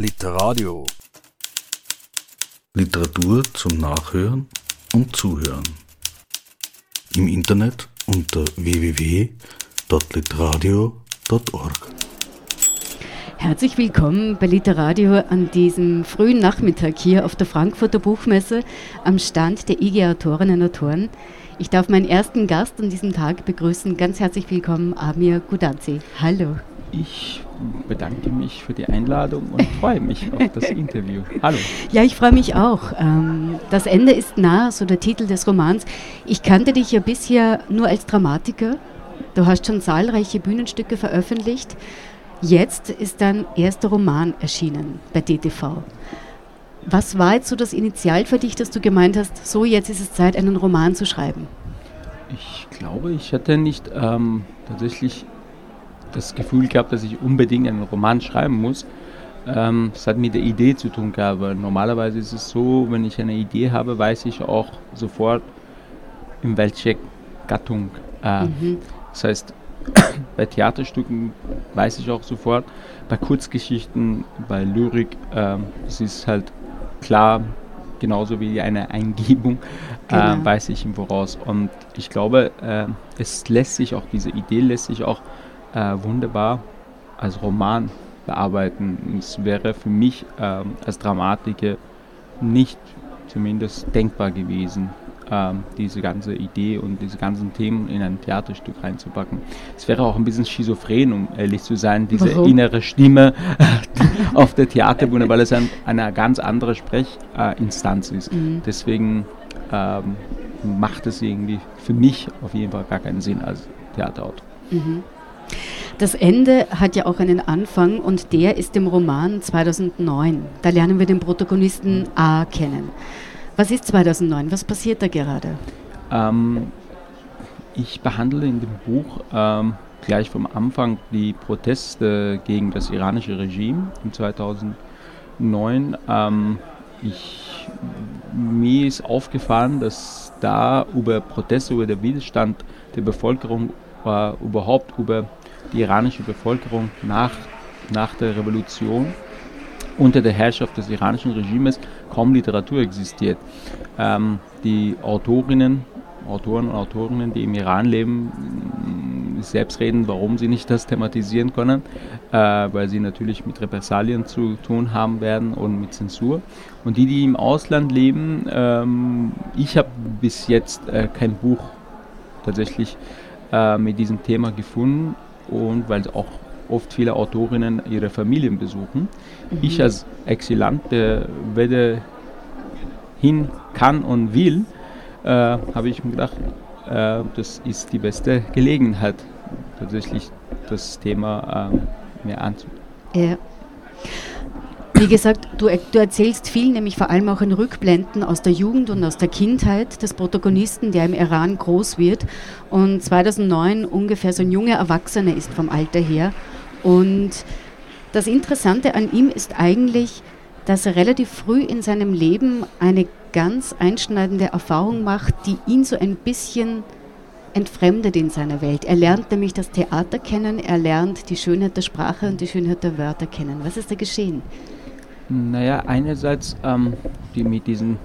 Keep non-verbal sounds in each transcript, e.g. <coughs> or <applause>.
Literadio. Literatur zum Nachhören und Zuhören. Im Internet unter www.literadio.org. Herzlich willkommen bei Literadio an diesem frühen Nachmittag hier auf der Frankfurter Buchmesse am Stand der IG Autorinnen und Autoren. Ich darf meinen ersten Gast an diesem Tag begrüßen. Ganz herzlich willkommen, Amir Gudanzi. Hallo. Ich bedanke mich für die Einladung und freue mich auf das <laughs> Interview. Hallo. Ja, ich freue mich auch. Ähm, das Ende ist nah, so der Titel des Romans. Ich kannte dich ja bisher nur als Dramatiker. Du hast schon zahlreiche Bühnenstücke veröffentlicht. Jetzt ist dein erster Roman erschienen bei DTV. Was war jetzt so das Initial für dich, dass du gemeint hast, so jetzt ist es Zeit, einen Roman zu schreiben? Ich glaube, ich hätte nicht ähm, tatsächlich das Gefühl gehabt, dass ich unbedingt einen Roman schreiben muss. Ähm, das hat mit der Idee zu tun gehabt. Normalerweise ist es so, wenn ich eine Idee habe, weiß ich auch sofort, in welche Gattung. Äh, mhm. Das heißt, <coughs> bei Theaterstücken weiß ich auch sofort, bei Kurzgeschichten, bei Lyrik, äh, es ist halt klar, genauso wie eine Eingebung, äh, genau. äh, weiß ich im Voraus. Und ich glaube, äh, es lässt sich auch, diese Idee lässt sich auch äh, wunderbar als Roman bearbeiten. Es wäre für mich ähm, als Dramatiker nicht zumindest denkbar gewesen, ähm, diese ganze Idee und diese ganzen Themen in ein Theaterstück reinzupacken. Es wäre auch ein bisschen schizophren, um ehrlich zu sein, diese Warum? innere Stimme auf der Theaterbühne, weil es ein, eine ganz andere Sprechinstanz ist. Mhm. Deswegen ähm, macht es irgendwie für mich auf jeden Fall gar keinen Sinn als Theaterautor. Mhm. Das Ende hat ja auch einen Anfang und der ist im Roman 2009. Da lernen wir den Protagonisten A kennen. Was ist 2009? Was passiert da gerade? Ähm, ich behandle in dem Buch ähm, gleich vom Anfang die Proteste gegen das iranische Regime in 2009. Ähm, ich, mir ist aufgefallen, dass da über Proteste, über den Widerstand der Bevölkerung, äh, überhaupt über die iranische Bevölkerung nach, nach der Revolution unter der Herrschaft des iranischen Regimes kaum Literatur existiert. Ähm, die Autorinnen, Autoren und Autorinnen, die im Iran leben, selbst reden, warum sie nicht das thematisieren können, äh, weil sie natürlich mit Repressalien zu tun haben werden und mit Zensur. Und die, die im Ausland leben, ähm, ich habe bis jetzt äh, kein Buch tatsächlich äh, mit diesem Thema gefunden und weil auch oft viele Autorinnen ihre Familien besuchen. Mhm. Ich als Exilant, der weder hin kann und will, äh, habe ich mir gedacht, äh, das ist die beste Gelegenheit, tatsächlich das Thema äh, mir anzusehen. Ja. Wie gesagt, du, du, erzählst viel, nämlich vor allem auch in Rückblenden aus der Jugend und aus der Kindheit des Protagonisten, der im Iran groß wird und 2009 ungefähr so ein junger Erwachsener ist vom Alter her. Und das Interessante an ihm ist eigentlich, dass er relativ früh in seinem Leben eine ganz einschneidende Erfahrung macht, die ihn so ein bisschen entfremdet in seiner Welt. Er lernt nämlich das Theater kennen, er lernt die Schönheit der Sprache und die Schönheit der Wörter kennen. Was ist da geschehen? Naja, einerseits ähm, die mit diesem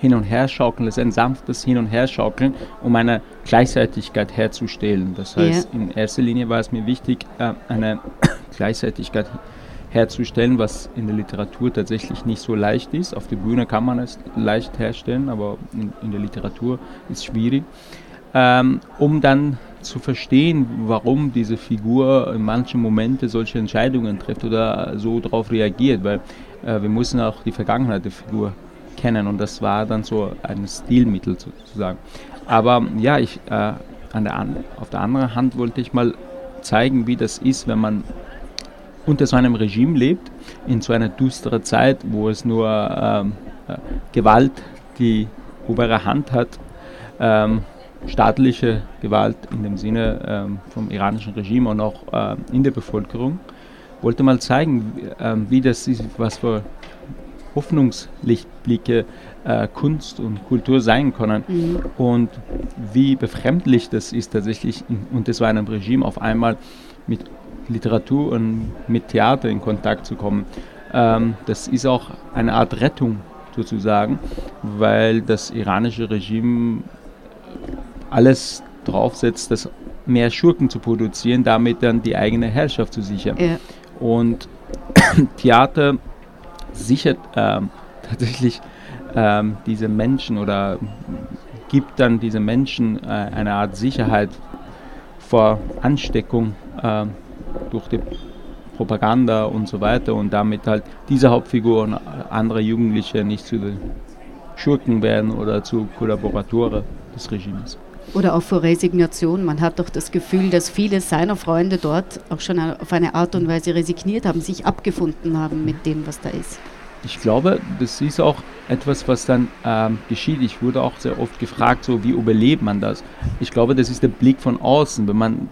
Hin- und Herschaukeln, das ist ein sanftes Hin- und Herschaukeln, um eine Gleichzeitigkeit herzustellen. Das heißt, ja. in erster Linie war es mir wichtig, äh, eine <coughs> Gleichzeitigkeit herzustellen, was in der Literatur tatsächlich nicht so leicht ist. Auf der Bühne kann man es leicht herstellen, aber in, in der Literatur ist es schwierig. Ähm, um dann zu verstehen, warum diese Figur in manchen Momenten solche Entscheidungen trifft oder so darauf reagiert, weil äh, wir müssen auch die Vergangenheit der Figur kennen und das war dann so ein Stilmittel sozusagen. Aber ja, ich, äh, an der auf der anderen Hand wollte ich mal zeigen, wie das ist, wenn man unter so einem Regime lebt, in so einer düsteren Zeit, wo es nur ähm, äh, Gewalt die obere Hand hat, ähm, staatliche Gewalt in dem Sinne ähm, vom iranischen Regime und auch äh, in der Bevölkerung wollte mal zeigen, äh, wie das ist, was für Hoffnungslichtblicke äh, Kunst und Kultur sein können mhm. und wie befremdlich das ist, tatsächlich unter so einem Regime auf einmal mit Literatur und mit Theater in Kontakt zu kommen. ähm, das ist auch eine Art Rettung sozusagen, weil das iranische Regime alles draufsetzt, das mehr Schurken zu produzieren, damit dann die eigene Herrschaft zu sichern. Ja. Und <coughs> Theater sichert ähm, <laughs> tatsächlich ähm, diese Menschen oder gibt dann diese Menschen äh, eine Art Sicherheit vor Ansteckung äh, durch die Propaganda und so weiter und damit halt diese Hauptfigur und andere Jugendliche nicht zu den Schurken werden oder zu Kollaboratoren des Regimes. Oder auch vor Resignation. Man hat doch das Gefühl, dass viele seiner Freunde dort auch schon auf eine Art und Weise resigniert haben, sich abgefunden haben mit dem, was da ist. Ich glaube, das ist auch etwas, was dann ähm, geschieht. Ich wurde auch sehr oft gefragt, so wie überlebt man das? Ich glaube, das ist der Blick von außen. Wenn man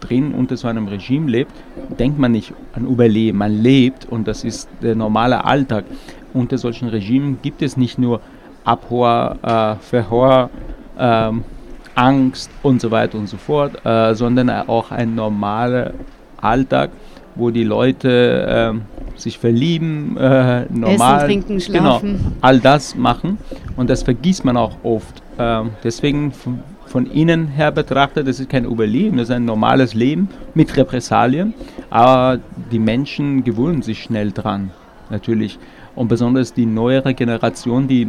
drin unter so einem Regime lebt, denkt man nicht an Überleben. Man lebt und das ist der normale Alltag. Unter solchen Regimen gibt es nicht nur Abhör, äh, Verhör, ähm, Angst und so weiter und so fort, äh, sondern auch ein normaler Alltag, wo die Leute äh, sich verlieben, äh, normal, Essen, trinken, genau, schlafen. Genau, all das machen und das vergisst man auch oft. Ähm, deswegen von, von innen her betrachtet, das ist kein Überleben, das ist ein normales Leben mit Repressalien, aber die Menschen gewöhnen sich schnell dran, natürlich. Und besonders die neuere Generation, die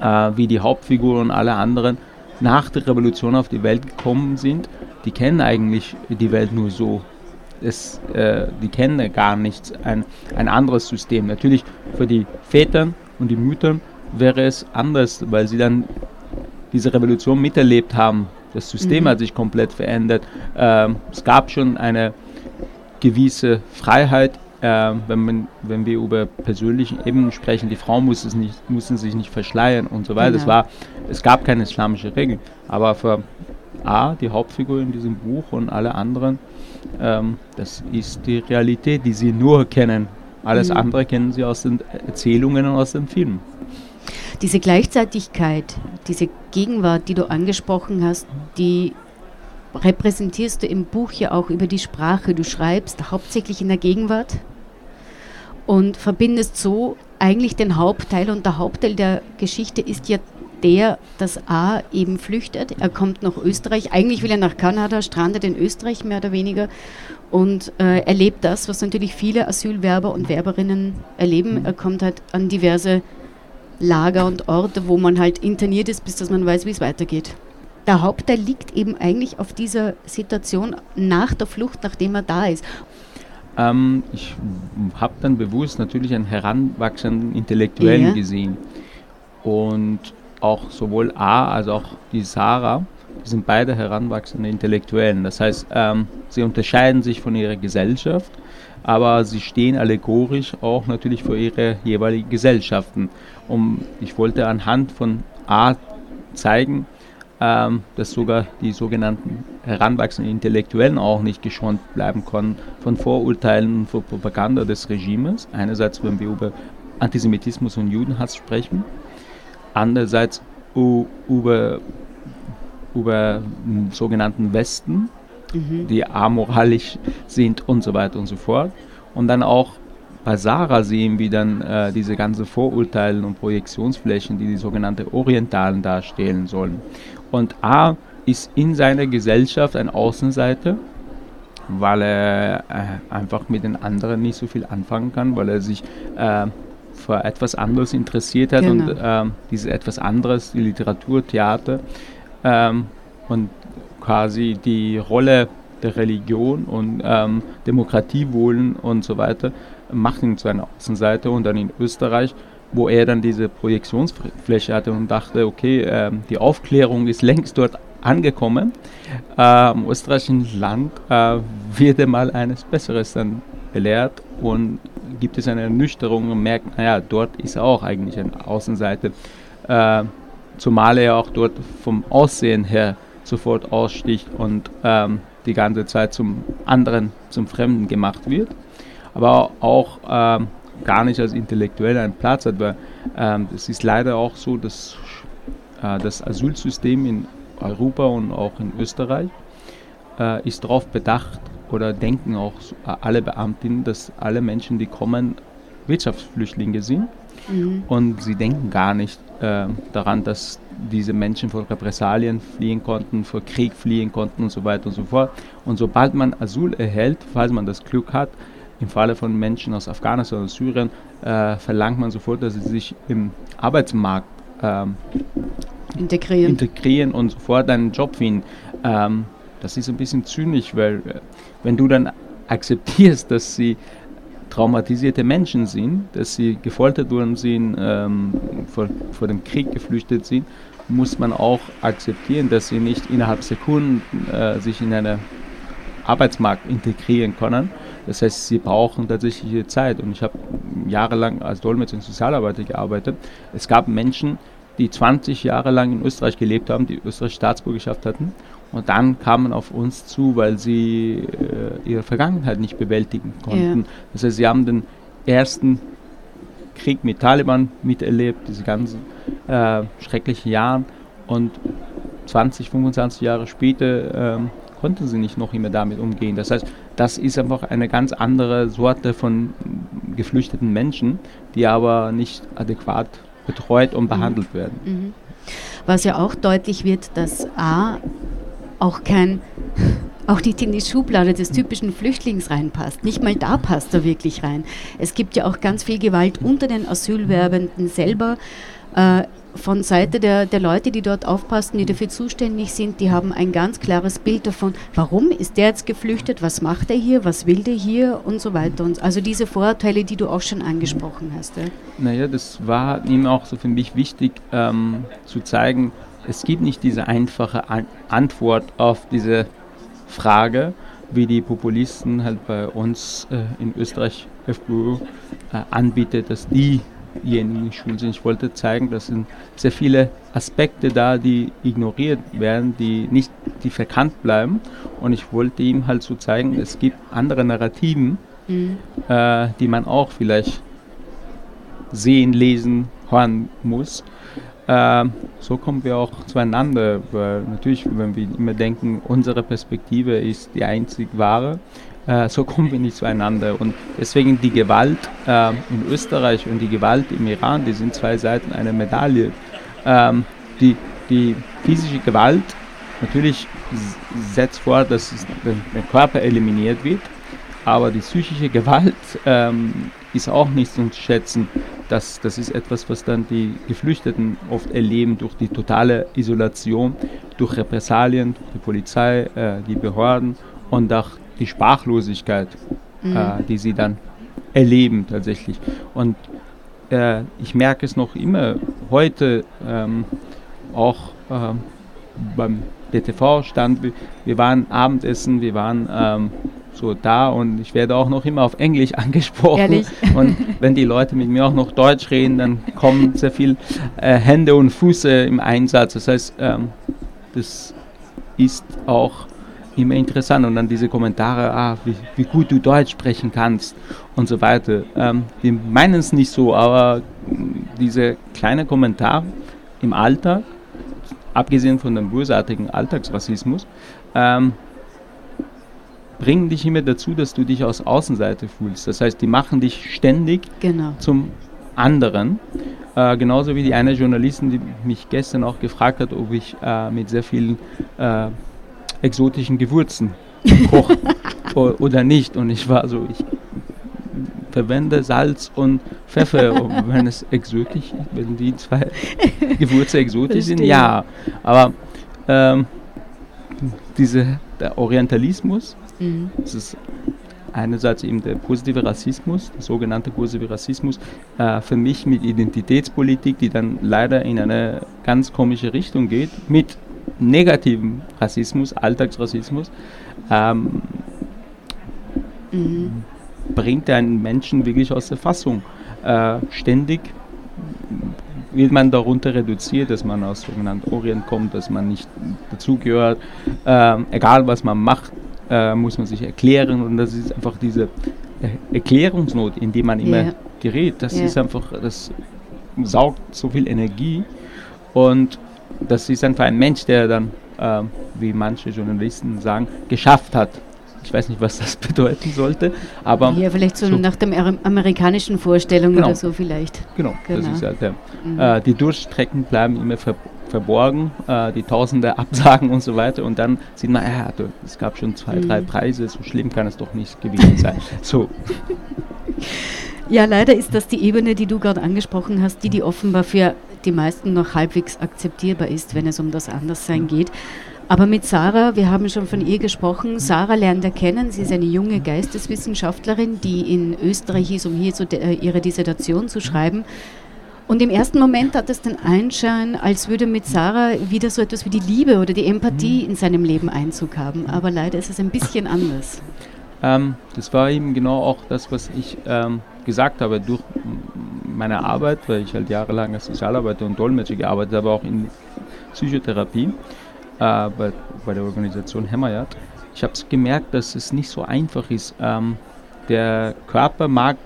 äh, wie die Hauptfigur und alle anderen nach der Revolution auf die Welt gekommen sind, die kennen eigentlich die Welt nur so. Es, äh, die kennen gar nichts, ein, ein anderes System. Natürlich für die Väter und die Mütter wäre es anders, weil sie dann diese Revolution miterlebt haben. Das System mhm. hat sich komplett verändert. Ähm, es gab schon eine gewisse Freiheit äh, wenn, man, wenn wir über persönliche Ebenen sprechen, die Frauen mussten, nicht, mussten sich nicht verschleiern und so weiter. Genau. Es, war, es gab keine islamische Regeln. Aber für A, die Hauptfigur in diesem Buch und alle anderen, ähm, das ist die Realität, die sie nur kennen. Alles mhm. andere kennen sie aus den Erzählungen und aus den Filmen. Diese Gleichzeitigkeit, diese Gegenwart, die du angesprochen hast, die repräsentierst du im Buch ja auch über die Sprache. Du schreibst hauptsächlich in der Gegenwart und verbindest so eigentlich den Hauptteil. Und der Hauptteil der Geschichte ist ja der, dass A eben flüchtet. Er kommt nach Österreich. Eigentlich will er nach Kanada, strandet in Österreich mehr oder weniger und äh, erlebt das, was natürlich viele Asylwerber und Werberinnen erleben. Er kommt halt an diverse Lager und Orte, wo man halt interniert ist, bis dass man weiß, wie es weitergeht. Der Hauptteil liegt eben eigentlich auf dieser Situation nach der Flucht, nachdem er da ist. Ähm, ich habe dann bewusst natürlich einen heranwachsenden Intellektuellen ja. gesehen. Und auch sowohl A als auch die Sarah, die sind beide heranwachsende Intellektuellen. Das heißt, ähm, sie unterscheiden sich von ihrer Gesellschaft, aber sie stehen allegorisch auch natürlich für ihre jeweiligen Gesellschaften. Und ich wollte anhand von A zeigen, ähm, dass sogar die sogenannten heranwachsenden Intellektuellen auch nicht geschont bleiben konnten von Vorurteilen und von Propaganda des Regimes. Einerseits, wenn wir über Antisemitismus und Judenhass sprechen, andererseits über, über den sogenannten Westen, mhm. die amoralisch sind und so weiter und so fort. Und dann auch bei Sarah sehen wir dann äh, diese ganzen Vorurteile und Projektionsflächen, die die sogenannten Orientalen darstellen sollen. Und A ist in seiner Gesellschaft ein Außenseiter, weil er äh, einfach mit den anderen nicht so viel anfangen kann, weil er sich äh, für etwas anderes interessiert hat genau. und äh, dieses etwas anderes, die Literatur, Theater ähm, und quasi die Rolle der Religion und ähm, Demokratie wollen und so weiter, macht ihn zu einer Außenseiter und dann in Österreich wo er dann diese Projektionsfläche hatte und dachte, okay, äh, die Aufklärung ist längst dort angekommen. Äh, Im österreichischen Land äh, wird mal eines Besseres dann belehrt und gibt es eine Ernüchterung und merkt, naja, dort ist er auch eigentlich eine Außenseite. Äh, zumal er auch dort vom Aussehen her sofort aussticht und ähm, die ganze Zeit zum anderen, zum Fremden gemacht wird. Aber auch ähm, gar nicht als Intellektueller einen Platz hat, weil ähm, es ist leider auch so, dass äh, das Asylsystem in Europa und auch in Österreich äh, ist darauf bedacht oder denken auch äh, alle Beamtinnen, dass alle Menschen, die kommen, Wirtschaftsflüchtlinge sind. Mhm. Und sie denken gar nicht äh, daran, dass diese Menschen vor Repressalien fliehen konnten, vor Krieg fliehen konnten und so weiter und so fort. Und sobald man Asyl erhält, falls man das Glück hat, im Falle von Menschen aus Afghanistan und Syrien, äh, verlangt man sofort, dass sie sich im Arbeitsmarkt ähm, integrieren. integrieren und sofort einen Job finden. Ähm, das ist ein bisschen zynisch, weil äh, wenn du dann akzeptierst, dass sie traumatisierte Menschen sind, dass sie gefoltert worden sind, ähm, vor, vor dem Krieg geflüchtet sind, muss man auch akzeptieren, dass sie nicht innerhalb Sekunden äh, sich in einen Arbeitsmarkt integrieren können. Das heißt, sie brauchen tatsächlich Zeit. Und ich habe jahrelang als Dolmetscher und Sozialarbeiter gearbeitet. Es gab Menschen, die 20 Jahre lang in Österreich gelebt haben, die österreichische Staatsbürgerschaft hatten und dann kamen auf uns zu, weil sie äh, ihre Vergangenheit nicht bewältigen konnten. Ja. Das heißt, sie haben den ersten Krieg mit Taliban miterlebt, diese ganzen äh, schrecklichen Jahre. Und 20, 25 Jahre später ähm, konnten sie nicht noch immer damit umgehen. Das heißt, das ist einfach eine ganz andere Sorte von geflüchteten Menschen, die aber nicht adäquat betreut und behandelt mhm. werden. Mhm. Was ja auch deutlich wird, dass A, auch kein, <laughs> auch nicht in die Schublade des typischen Flüchtlings reinpasst. Nicht mal da passt er wirklich rein. Es gibt ja auch ganz viel Gewalt unter den Asylwerbenden selber. Äh, von Seite der, der Leute, die dort aufpassen, die dafür zuständig sind, die haben ein ganz klares Bild davon, warum ist der jetzt geflüchtet, was macht er hier, was will der hier und so weiter. Und also diese Vorurteile, die du auch schon angesprochen hast. Ja. Naja, das war ihm auch so für mich wichtig ähm, zu zeigen, es gibt nicht diese einfache An Antwort auf diese Frage, wie die Populisten halt bei uns äh, in Österreich FPÖ äh, anbietet, dass diejenigen schuld sind. Ich wollte zeigen, dass sind sehr viele Aspekte da, die ignoriert werden, die nicht, die verkannt bleiben. Und ich wollte ihm halt so zeigen, es gibt andere Narrativen, mhm. äh, die man auch vielleicht sehen, lesen, hören muss. Äh, so kommen wir auch zueinander, weil natürlich, wenn wir immer denken, unsere Perspektive ist die einzig wahre, äh, so <laughs> kommen wir nicht zueinander. Und deswegen die Gewalt äh, in Österreich und die Gewalt im Iran, die sind zwei Seiten einer Medaille. Ähm, die, die physische Gewalt natürlich setzt vor, dass der Körper eliminiert wird, aber die psychische Gewalt ähm, ist auch nicht zu schätzen. Das, das ist etwas, was dann die Geflüchteten oft erleben durch die totale Isolation, durch Repressalien, durch die Polizei, äh, die Behörden und auch die Sprachlosigkeit, mhm. äh, die sie dann erleben tatsächlich. Und äh, ich merke es noch immer heute, ähm, auch ähm, beim DTV-Stand, wir waren Abendessen, wir waren ähm, so da und ich werde auch noch immer auf Englisch <laughs> angesprochen. Ehrlich? Und wenn die Leute mit mir auch noch Deutsch reden, dann kommen sehr viel äh, Hände und Füße im Einsatz. Das heißt, ähm, das ist auch immer interessant. Und dann diese Kommentare, ah, wie, wie gut du Deutsch sprechen kannst und so weiter. Ähm, die meinen es nicht so, aber diese kleinen Kommentare im Alltag, abgesehen von dem bösartigen Alltagsrassismus, ähm, bringen dich immer dazu, dass du dich aus Außenseite fühlst. Das heißt, die machen dich ständig genau. zum anderen. Äh, genauso wie die eine Journalistin, die mich gestern auch gefragt hat, ob ich äh, mit sehr vielen äh, exotischen Gewürzen koche <laughs> oder nicht. Und ich war so, ich verwende Salz und Pfeffer, <laughs> wenn es exotisch ist, wenn die zwei Gewürze exotisch sind, ja. Aber ähm, diese, der Orientalismus Mhm. Das ist einerseits eben der positive Rassismus, der sogenannte positive Rassismus, äh, für mich mit Identitätspolitik, die dann leider in eine ganz komische Richtung geht, mit negativem Rassismus, Alltagsrassismus, ähm, mhm. bringt einen Menschen wirklich aus der Fassung. Äh, ständig wird man darunter reduziert, dass man aus sogenannten Orient kommt, dass man nicht dazugehört, äh, egal was man macht, äh, muss man sich erklären und das ist einfach diese Erklärungsnot, in die man immer yeah. gerät. Das yeah. ist einfach, das saugt so viel Energie und das ist einfach ein Mensch, der dann, äh, wie manche Journalisten sagen, geschafft hat, Ich weiß nicht, was das <laughs> bedeuten sollte, aber... Ja, vielleicht so, so nach der amerikanischen Vorstellung genau. oder so vielleicht. Genau, genau. das ist ja der, mhm. äh, die Durchstrecken bleiben immer ver verborgen, äh, die Tausende <laughs> Absagen und so weiter und dann sieht man, ja, du, es gab schon zwei, mhm. drei Preise, so schlimm kann es doch nicht gewesen sein. <laughs> so. Ja, leider ist das die Ebene, die du gerade angesprochen hast, die, die offenbar für die meisten noch halbwegs akzeptierbar ist, wenn es um das Anderssein geht. Aber mit Sarah, wir haben schon von ihr gesprochen, Sarah lernt er kennen, sie ist eine junge Geisteswissenschaftlerin, die in Österreich ist, um hier zu, äh, ihre Dissertation zu schreiben. Und im ersten Moment hat es den Einschein, als würde mit Sarah wieder so etwas wie die Liebe oder die Empathie in seinem Leben Einzug haben. Aber leider ist es ein bisschen anders. Ähm, das war eben genau auch das, was ich ähm, gesagt habe. Durch meine Arbeit, weil ich halt jahrelang als Sozialarbeiter und Dolmetscher gearbeitet habe, auch in Psychotherapie äh, bei, bei, der Organisation Hämmerjad. Ich habe gemerkt, dass es nicht so einfach ist. Ähm, der Körper mag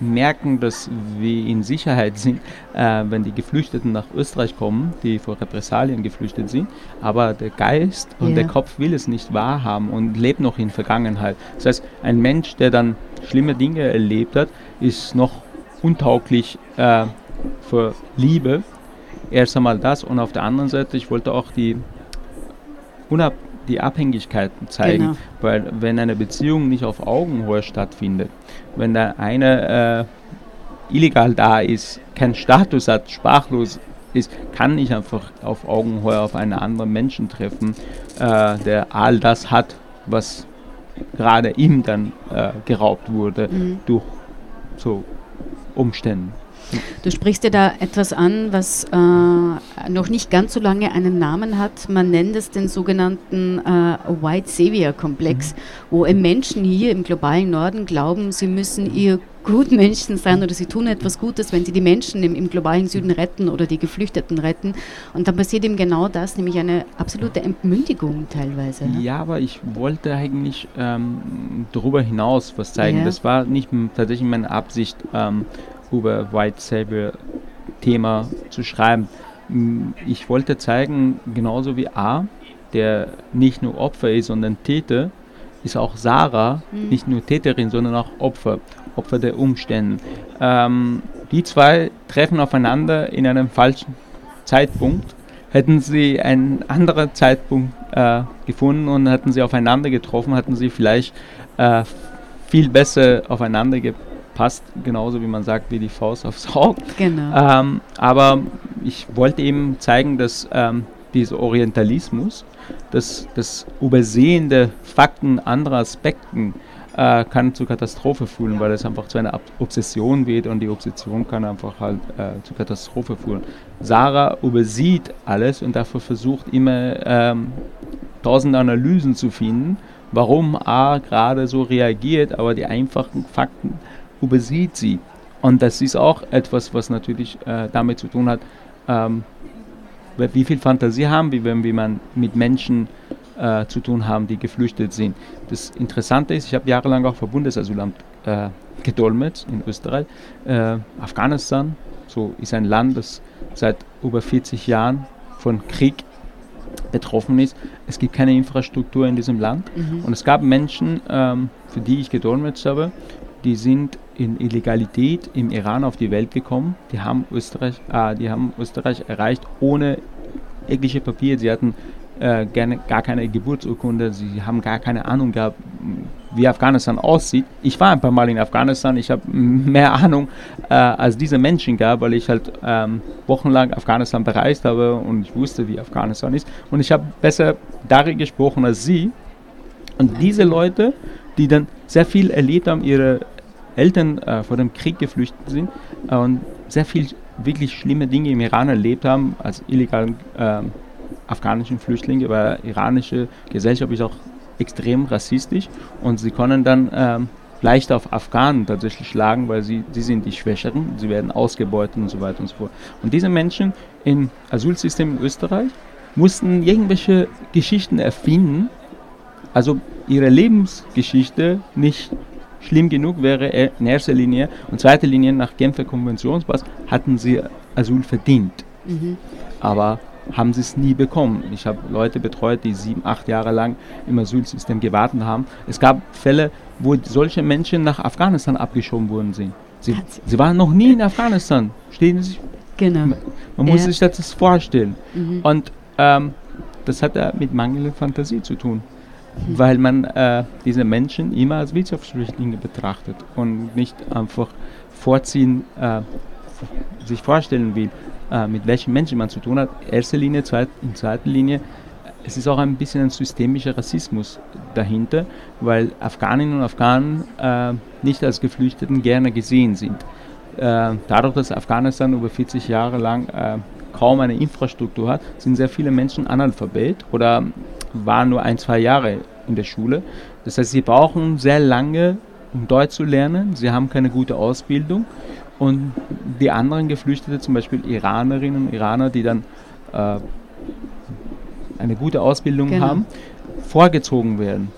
merken, dass wir in Sicherheit sind, äh, wenn die Geflüchteten nach Österreich kommen, die vor Repressalien geflüchtet sind. Aber der Geist und yeah. der Kopf will es nicht wahrhaben und lebt noch in Vergangenheit. Das heißt, ein Mensch, der dann schlimme Dinge erlebt hat, ist noch untauglich äh, für Liebe. Erst einmal das und auf der anderen Seite, ich wollte auch die Unab die Abhängigkeiten zeigen. Genau. Weil wenn eine Beziehung nicht auf Augenhöhe stattfindet, wenn der eine äh, illegal da ist, keinen Status hat, sprachlos ist, kann ich einfach auf Augenhöhe auf einen anderen Menschen treffen, äh, der all das hat, was gerade ihm dann äh, geraubt wurde mhm. durch so Umstände. Du sprichst dir da etwas an, was äh, noch nicht ganz so lange einen Namen hat. Man nennt es den sogenannten äh, White Savior Komplex, mhm. wo Menschen hier im globalen Norden glauben, sie müssen ihr Gutmenschen sein oder sie tun etwas Gutes, wenn sie die Menschen im, im, globalen Süden retten oder die Geflüchteten retten. Und dann passiert eben genau das, nämlich eine absolute Entmündigung teilweise. Ne? Ja, aber ich wollte eigentlich ähm, darüber hinaus was zeigen. Ja. Das war nicht tatsächlich meine Absicht. Ähm, über White Savior Thema zu schreiben. Ich wollte zeigen, genauso wie A, der nicht nur Opfer ist, sondern Täter, ist auch Sarah mhm. nicht nur Täterin, sondern auch Opfer, Opfer der Umstände. Ähm, die zwei treffen aufeinander in einem falschen Zeitpunkt. Hätten sie einen anderen Zeitpunkt äh, gefunden und hätten sie aufeinander getroffen, hätten sie vielleicht äh, viel besser aufeinander gepasst passt genauso wie man sagt, wie die Faust aufs Auge. Genau. Ähm, aber ich wollte eben zeigen, dass ähm, dieser Orientalismus, dass das Übersehen der Fakten anderer Aspekten äh, kann zu Katastrophe führen, weil es einfach zu einer Obsession wird und die Obsession kann einfach halt äh, zu Katastrophe führen. Sarah übersieht alles und dafür versucht immer ähm, tausend Analysen zu finden, warum A gerade so reagiert, aber die einfachen Fakten übersieht sie. Und das ist auch etwas, was natürlich äh, damit zu tun hat, ähm, wie viel Fantasie haben wir, wenn wir man mit Menschen äh, zu tun haben, die geflüchtet sind. Das Interessante ist, ich habe jahrelang auch für Bundesasylamt äh, gedolmetscht in Österreich. Äh, Afghanistan so ist ein Land, das seit über 40 Jahren von Krieg betroffen ist. Es gibt keine Infrastruktur in diesem Land. Mhm. Und es gab Menschen, ähm, für die ich gedolmetscht habe, die sind in Illegalität im Iran auf die Welt gekommen. Die haben Österreich, äh, die haben Österreich erreicht ohne jegliche Papiere. Sie hatten äh, gerne, gar keine Geburtsurkunde, sie haben gar keine Ahnung gehabt, wie Afghanistan aussieht. Ich war ein paar Mal in Afghanistan, ich habe mehr Ahnung äh, als diese Menschen gab, weil ich halt ähm, wochenlang Afghanistan bereist habe und ich wusste, wie Afghanistan ist. Und ich habe besser darin gesprochen als sie. Und diese Leute, die dann sehr viel erlebt haben, ihre Eltern äh, vor dem Krieg geflüchtet sind äh, und sehr viel wirklich schlimme Dinge im Iran erlebt haben, als illegalen äh, afghanischen Flüchtlinge, weil iranische Gesellschaft ist auch extrem rassistisch und sie können dann ähm, leicht auf Afghanen tatsächlich schlagen, weil sie, sie sind die Schwächeren, sie werden ausgebeutet und so weiter und so fort. Und diese Menschen im Asylsystem in Österreich mussten irgendwelche Geschichten erfinden, also ihre Lebensgeschichte nicht schlimm genug wäre in erster Linie und zweiter Linie nach Genfer Konventionsbasis hatten sie Asyl verdient. Mhm. Aber haben sie es nie bekommen. Ich habe Leute betreut, die sieben, acht Jahre lang im Asylsystem gewartet haben. Es gab Fälle, wo solche Menschen nach Afghanistan abgeschoben worden sind. Sie, sie waren noch nie in Afghanistan. Stehen Sie sich? Genau. Man muss ja. sich das vorstellen. Mhm. Und ähm, das hat mit mangelnder Fantasie zu tun. Weil man äh, diese Menschen immer als Wirtschaftsflüchtlinge betrachtet und nicht einfach vorziehen, äh, sich vorstellen will, äh, mit welchen Menschen man zu tun hat. Erste Linie, zweit, in zweiter Linie. Es ist auch ein bisschen ein systemischer Rassismus dahinter, weil Afghaninnen und Afghanen äh, nicht als Geflüchteten gerne gesehen sind. Äh, dadurch, dass Afghanistan über 40 Jahre lang äh, kaum eine Infrastruktur hat, sind sehr viele Menschen Analphabet oder waren nur ein, zwei Jahre in der Schule. Das heißt, sie brauchen sehr lange, um Deutsch zu lernen. Sie haben keine gute Ausbildung. Und die anderen Geflüchtete, zum Beispiel Iranerinnen und Iraner, die dann äh, eine gute Ausbildung genau. haben, vorgezogen werden.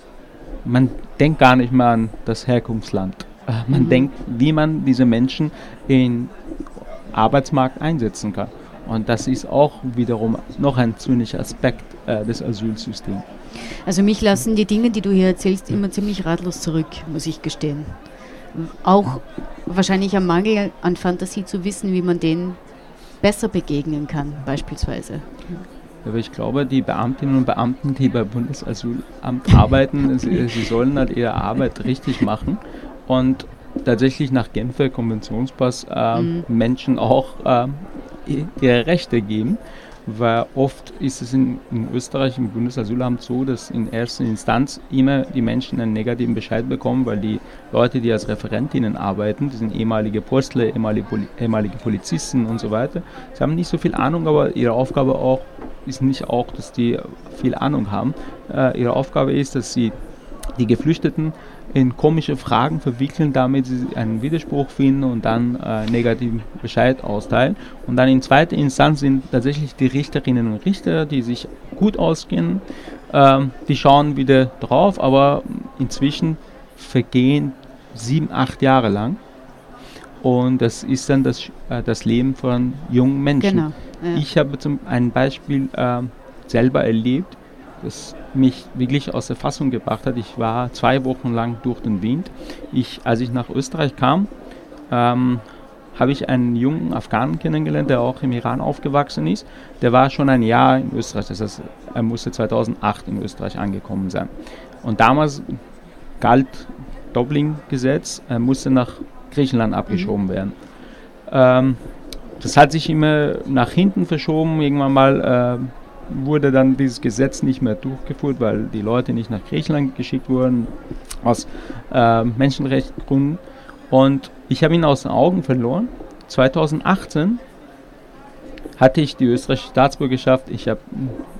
Man denkt gar nicht mehr an das Herkunftsland. Man mhm. denkt, wie man diese Menschen im Arbeitsmarkt einsetzen kann. Und das ist auch wiederum noch ein zynischer Aspekt äh, des Asylsystems. Also mich lassen die Dinge, die du hier erzählst, immer ziemlich ratlos zurück, muss ich gestehen. Auch wahrscheinlich am Mangel an Fantasie zu wissen, wie man denen besser begegnen kann, beispielsweise. Aber ich glaube, die Beamtinnen und Beamten, die beim Bundesasylamt arbeiten, sie, sie sollen halt ihre Arbeit richtig machen und tatsächlich nach Genfer Konventionspass äh, mhm. Menschen auch äh, ihre Rechte geben, weil oft ist es in, in, Österreich im Bundesasylamt so, dass in erster Instanz immer die Menschen einen negativen Bescheid bekommen, weil die Leute, die als Referentinnen arbeiten, die sind ehemalige Postler, ehemalige, Poli ehemalige Polizisten und so weiter, sie haben nicht so viel Ahnung, aber ihre Aufgabe auch ist nicht auch, dass die viel Ahnung haben. Äh, ihre Aufgabe ist, dass sie die Geflüchteten in komische Fragen verwickeln, damit sie einen Widerspruch finden und dann äh, negativen Bescheid austeilen. Und dann in zweiter Instanz sind tatsächlich die Richterinnen und Richter, die sich gut auskennen, äh, die schauen wieder drauf, aber inzwischen vergehen sieben, acht Jahre lang. Und das ist dann das, äh, das Leben von jungen Menschen. Genau, ja. Ich habe zum ein Beispiel äh, selber erlebt das mich wirklich aus der Fassung gebracht hat. Ich war zwei Wochen lang durch den Wind. Ich, als ich nach Österreich kam, ähm, habe ich einen jungen Afghanen kennengelernt, der auch im Iran aufgewachsen ist. Der war schon ein Jahr in Österreich, das heißt, er musste 2008 in Österreich angekommen sein. Und damals galt Dublin-Gesetz, er musste nach Griechenland abgeschoben mhm. werden. Ähm, das hat sich immer nach hinten verschoben. Irgendwann mal äh, wurde dann dieses Gesetz nicht mehr durchgeführt, weil die Leute nicht nach Griechenland geschickt wurden, aus äh, Menschenrechtsgründen. Und ich habe ihn aus den Augen verloren. 2018 hatte ich die österreichische Staatsbürgerschaft. Ich habe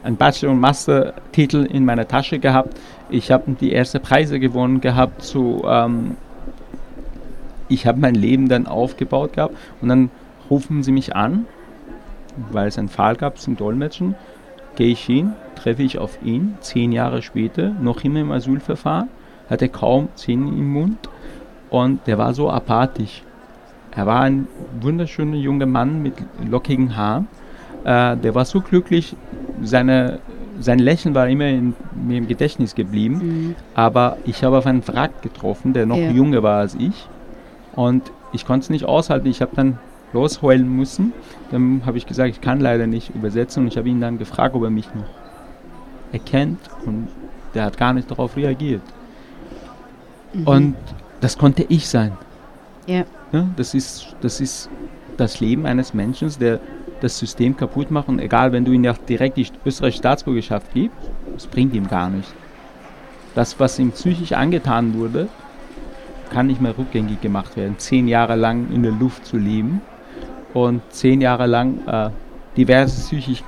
einen Bachelor- und Master-Titel in meiner Tasche gehabt. Ich habe die ersten Preise gewonnen gehabt. Zu, ähm, ich habe mein Leben dann aufgebaut gehabt. Und dann rufen sie mich an, weil es einen Fall gab zum Dolmetschen gehe ich hin, treffe ich auf ihn, zehn Jahre später, noch immer im Asylverfahren, hatte kaum Zähne im Mund und der war so apathisch. Er war ein wunderschöner junger Mann mit lockigen Haaren. Äh, der war so glücklich, seine, sein Lächeln war immer in, mir im Gedächtnis geblieben. Mhm. Aber ich habe auf einen Wrack getroffen, der noch ja. jünger war als ich. Und ich konnte es nicht aushalten. Ich habe dann losheulen müssen. Dann habe ich gesagt, ich kann leider nicht übersetzen und ich habe ihn dann gefragt, ob er mich noch erkennt und der hat gar nicht darauf reagiert. Mhm. Und das konnte ich sein. Ja. ja. das, ist, das ist das Leben eines Menschen, der das System kaputt macht und egal, wenn du ihm ja direkt die österreichische Staatsbürgerschaft gibst, das bringt ihm gar nichts. Das, was ihm psychisch angetan wurde, kann nicht mehr rückgängig gemacht werden. Zehn Jahre lang in der Luft zu leben und zehn Jahre lang äh, diverse psychische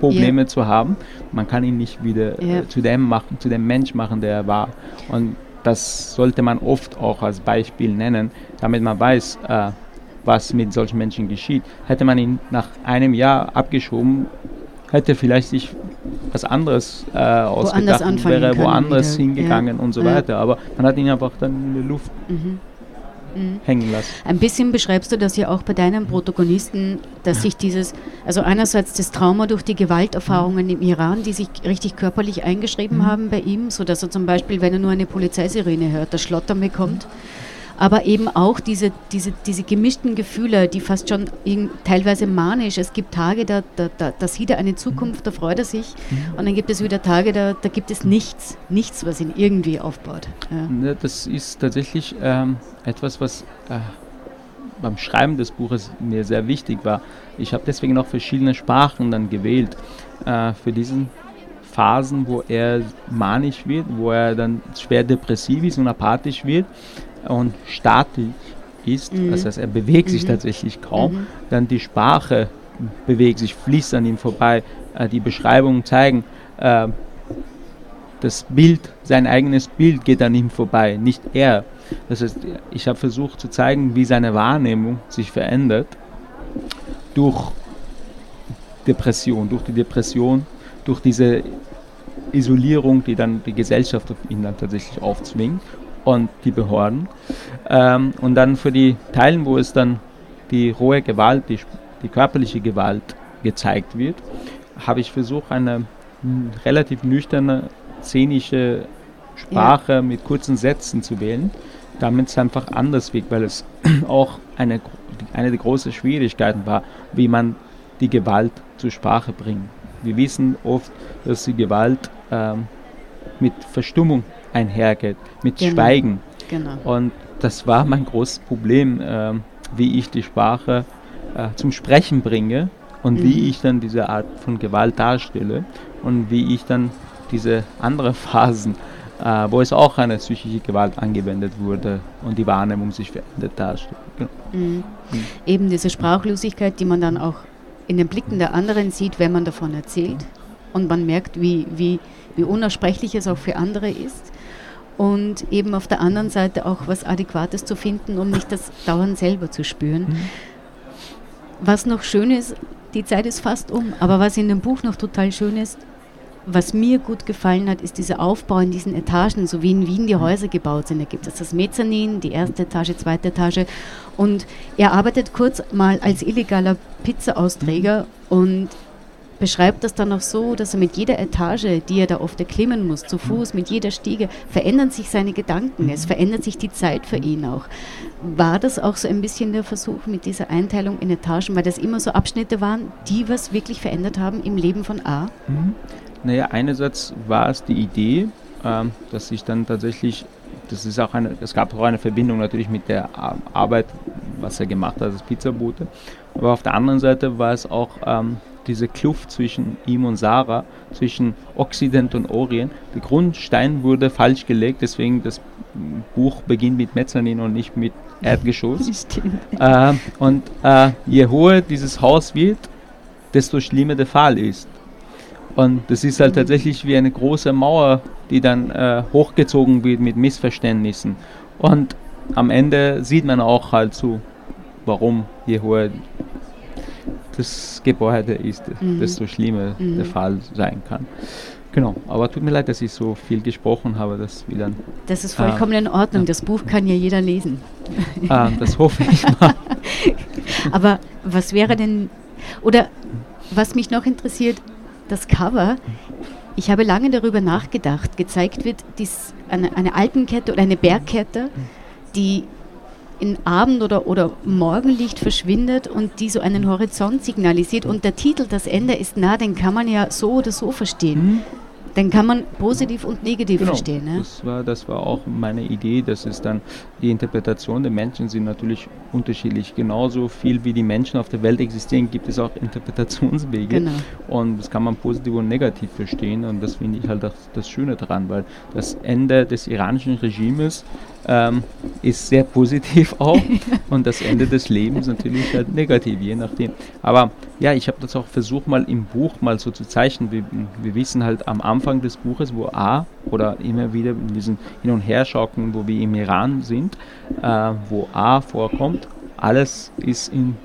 Probleme yeah. zu haben. Man kann ihn nicht wieder yeah. äh, zu dem machen, zu dem Mensch machen, der er war. Und das sollte man oft auch als Beispiel nennen, damit man weiß, äh, was mit solchen Menschen geschieht. Hätte man ihn nach einem Jahr abgeschoben, hätte vielleicht sich was anderes äh, ausgedacht und wäre woanders wieder. hingegangen ja. und so ja. weiter. Aber man hat ihn einfach dann in der Luft. Mhm mhm. hängen lassen. Ein bisschen beschreibst du das ja auch bei deinen Protagonisten, dass sich dieses, also einerseits das Trauma durch die Gewalterfahrungen im Iran, die sich richtig körperlich eingeschrieben mhm. haben bei ihm, sodass er zum Beispiel, wenn er nur eine Polizeisirene hört, das Schlottern bekommt. Mhm aber eben auch diese, diese, diese gemischten Gefühle, die fast schon teilweise manisch. Es gibt Tage, da, da, da, da sieht er eine Zukunft, da freut er sich mhm. und dann gibt es wieder Tage, da, da gibt es nichts, nichts, was ihn irgendwie aufbaut. Ja. Das ist tatsächlich ähm, etwas, was äh, beim Schreiben des Buches mir sehr wichtig war. Ich habe deswegen auch verschiedene Sprachen dann gewählt äh, für diesen Phasen, wo er manisch wird, wo er dann schwer depressiv ist und apathisch wird und statisch ist, mhm. das heißt, er bewegt sich mhm. tatsächlich kaum, mhm. dann die Sprache bewegt sich, fließt an ihm vorbei, äh, die Beschreibungen zeigen, äh, das Bild, sein eigenes Bild geht an ihm vorbei, nicht er. Das heißt, ich habe versucht zu zeigen, wie seine Wahrnehmung sich verändert durch Depression, durch die Depression, durch diese Isolierung, die dann die Gesellschaft auf ihn dann tatsächlich aufzwingt und die Behörden. Ähm, und dann für die Teilen, wo es dann die rohe Gewalt, die, die körperliche Gewalt gezeigt wird, habe ich versucht, eine relativ nüchterne, szenische Sprache ja. mit kurzen Sätzen zu wählen, damit es einfach anders wirkt, weil es <clears throat> auch eine, eine der großen Schwierigkeiten war, wie man die Gewalt zur Sprache bringt. Wir wissen oft, dass die Gewalt ähm, mit Verstummung einhergeht, mit genau. Schweigen. Genau. Und das war mein großes Problem, äh, wie ich die Sprache äh, zum Sprechen bringe und mhm. wie ich dann diese Art von Gewalt darstelle und wie ich dann diese anderen <laughs> Phasen, äh, wo es auch eine psychische Gewalt angewendet wurde und die Wahrnehmung sich verändert darstelle. Genau. Mhm. Mhm. Eben diese Sprachlosigkeit, die man dann auch in den Blicken der anderen sieht, wenn man davon erzählt und man merkt, wie, wie, wie unaussprechlich es auch für andere ist und eben auf der anderen Seite auch was Adäquates zu finden, um nicht das Dauern selber zu spüren. Mhm. Was noch schön ist, die Zeit ist fast um, aber was in dem Buch noch total schön ist, was mir gut gefallen hat, ist dieser Aufbau in diesen Etagen, so wie in Wien die Häuser gebaut sind. Da gibt es das Mezzanin, die erste Etage, zweite Etage. Und er arbeitet kurz mal als illegaler Pizza-Austräger und beschreibt das dann auch so, dass er mit jeder Etage, die er da oft erklimmen muss, zu Fuß, mit jeder Stiege, verändern sich seine Gedanken, es verändert sich die Zeit für ihn auch. War das auch so ein bisschen der Versuch mit dieser Einteilung in Etagen, weil das immer so Abschnitte waren, die was wirklich verändert haben im Leben von A? Mhm. Naja, einerseits war es die Idee, ähm, dass ich dann tatsächlich, das ist auch eine, es gab auch eine Verbindung natürlich mit der Arbeit, was er gemacht hat als Pizzabote, aber auf der anderen Seite war es auch ähm, diese Kluft zwischen ihm und Sarah, zwischen Occident und Orient. Der Grundstein wurde falsch gelegt, deswegen das Buch beginnt mit Mezzanin und nicht mit Erdgeschoss. <laughs> äh, und äh, je höher dieses Haus wird, desto schlimmer der Fall ist. Und das ist halt mhm. tatsächlich wie eine große Mauer, die dann äh, hochgezogen wird mit Missverständnissen. Und am Ende sieht man auch halt so, warum je höher das Gebäude ist, mhm. desto schlimmer mhm. der Fall sein kann. Genau, aber tut mir leid, dass ich so viel gesprochen habe, dass wir dann. Das ist vollkommen äh, in Ordnung. Ja. Das Buch kann ja jeder lesen. Äh, <laughs> das hoffe ich mal. <laughs> aber was wäre denn, oder was mich noch interessiert, das Cover. Ich habe lange darüber nachgedacht. Gezeigt wird dies eine, eine Alpenkette oder eine Bergkette, die in Abend- oder, oder Morgenlicht verschwindet und die so einen Horizont signalisiert. Und der Titel, das Ende ist nah, den kann man ja so oder so verstehen. Mhm. Dann kann man positiv und negativ genau, verstehen. Ne? Das, war, das war auch meine Idee, dass es dann die Interpretation der Menschen sind natürlich unterschiedlich. Genauso viel wie die Menschen auf der Welt existieren, gibt es auch <laughs> Interpretationswege. Genau. Und das kann man positiv und negativ verstehen. Und das finde ich halt das, das Schöne daran, weil das Ende des iranischen Regimes ähm, ist sehr positiv <laughs> auch und das Ende des Lebens natürlich halt negativ, je nachdem. Aber ja, ich habe das auch versucht mal im Buch mal so zu zeichnen. Wir, wir wissen halt am Anfang des Buches, wo A oder immer wieder in diesen Hin- und Herschaukeln, wo wir im Iran sind, äh, wo A vorkommt, alles ist in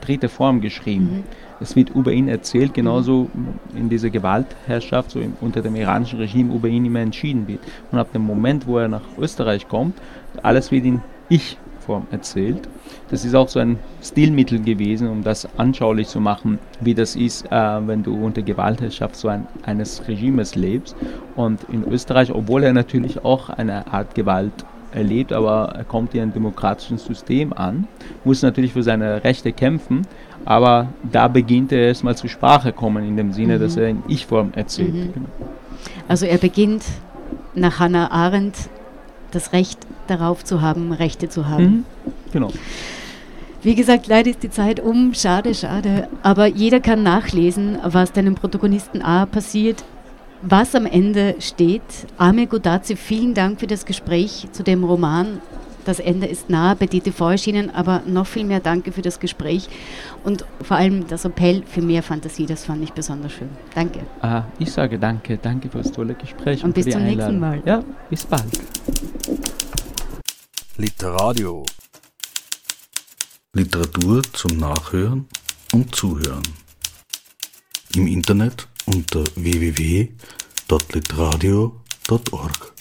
dritter Form geschrieben. Mhm. Es wird über ihn erzählt, genauso in dieser Gewaltherrschaft, so im, unter dem iranischen Regime über ihn immer entschieden wird. Und ab dem Moment, wo er nach Österreich kommt, alles wird in Ich-Form erzählt. Das ist auch so ein Stilmittel gewesen, um das anschaulich zu machen, wie das ist, äh, wenn du unter Gewaltherrschaft so ein, eines Regimes lebst. Und in Österreich, obwohl er natürlich auch eine Art Gewalt erlebt, aber er kommt in einem demokratischen System an, muss natürlich für seine Rechte kämpfen, aber da beginnt er erstmal zur Sprache kommen, in dem Sinne, mhm. dass er in Ich-Form erzählt. Mhm. Genau. Also er beginnt nach Hannah Arendt das Recht darauf zu haben, Rechte zu haben. Mhm. Genau. Wie gesagt, leider ist die Zeit um. Schade, schade. Aber jeder kann nachlesen, was deinem Protagonisten A passiert, was am Ende steht. Amir Godazi, vielen Dank für das Gespräch zu dem Roman. Das Ende ist nah bei DTV erschienen, aber noch viel mehr Danke für das Gespräch und vor allem das Appell für mehr Fantasie, das fand ich besonders schön. Danke. Ah, ich sage danke, danke für das tolle Gespräch und, und bis zum Einladung. nächsten Mal. Ja, bis bald. Literadio. Literatur zum Nachhören und Zuhören. Im Internet unter www.literadio.org.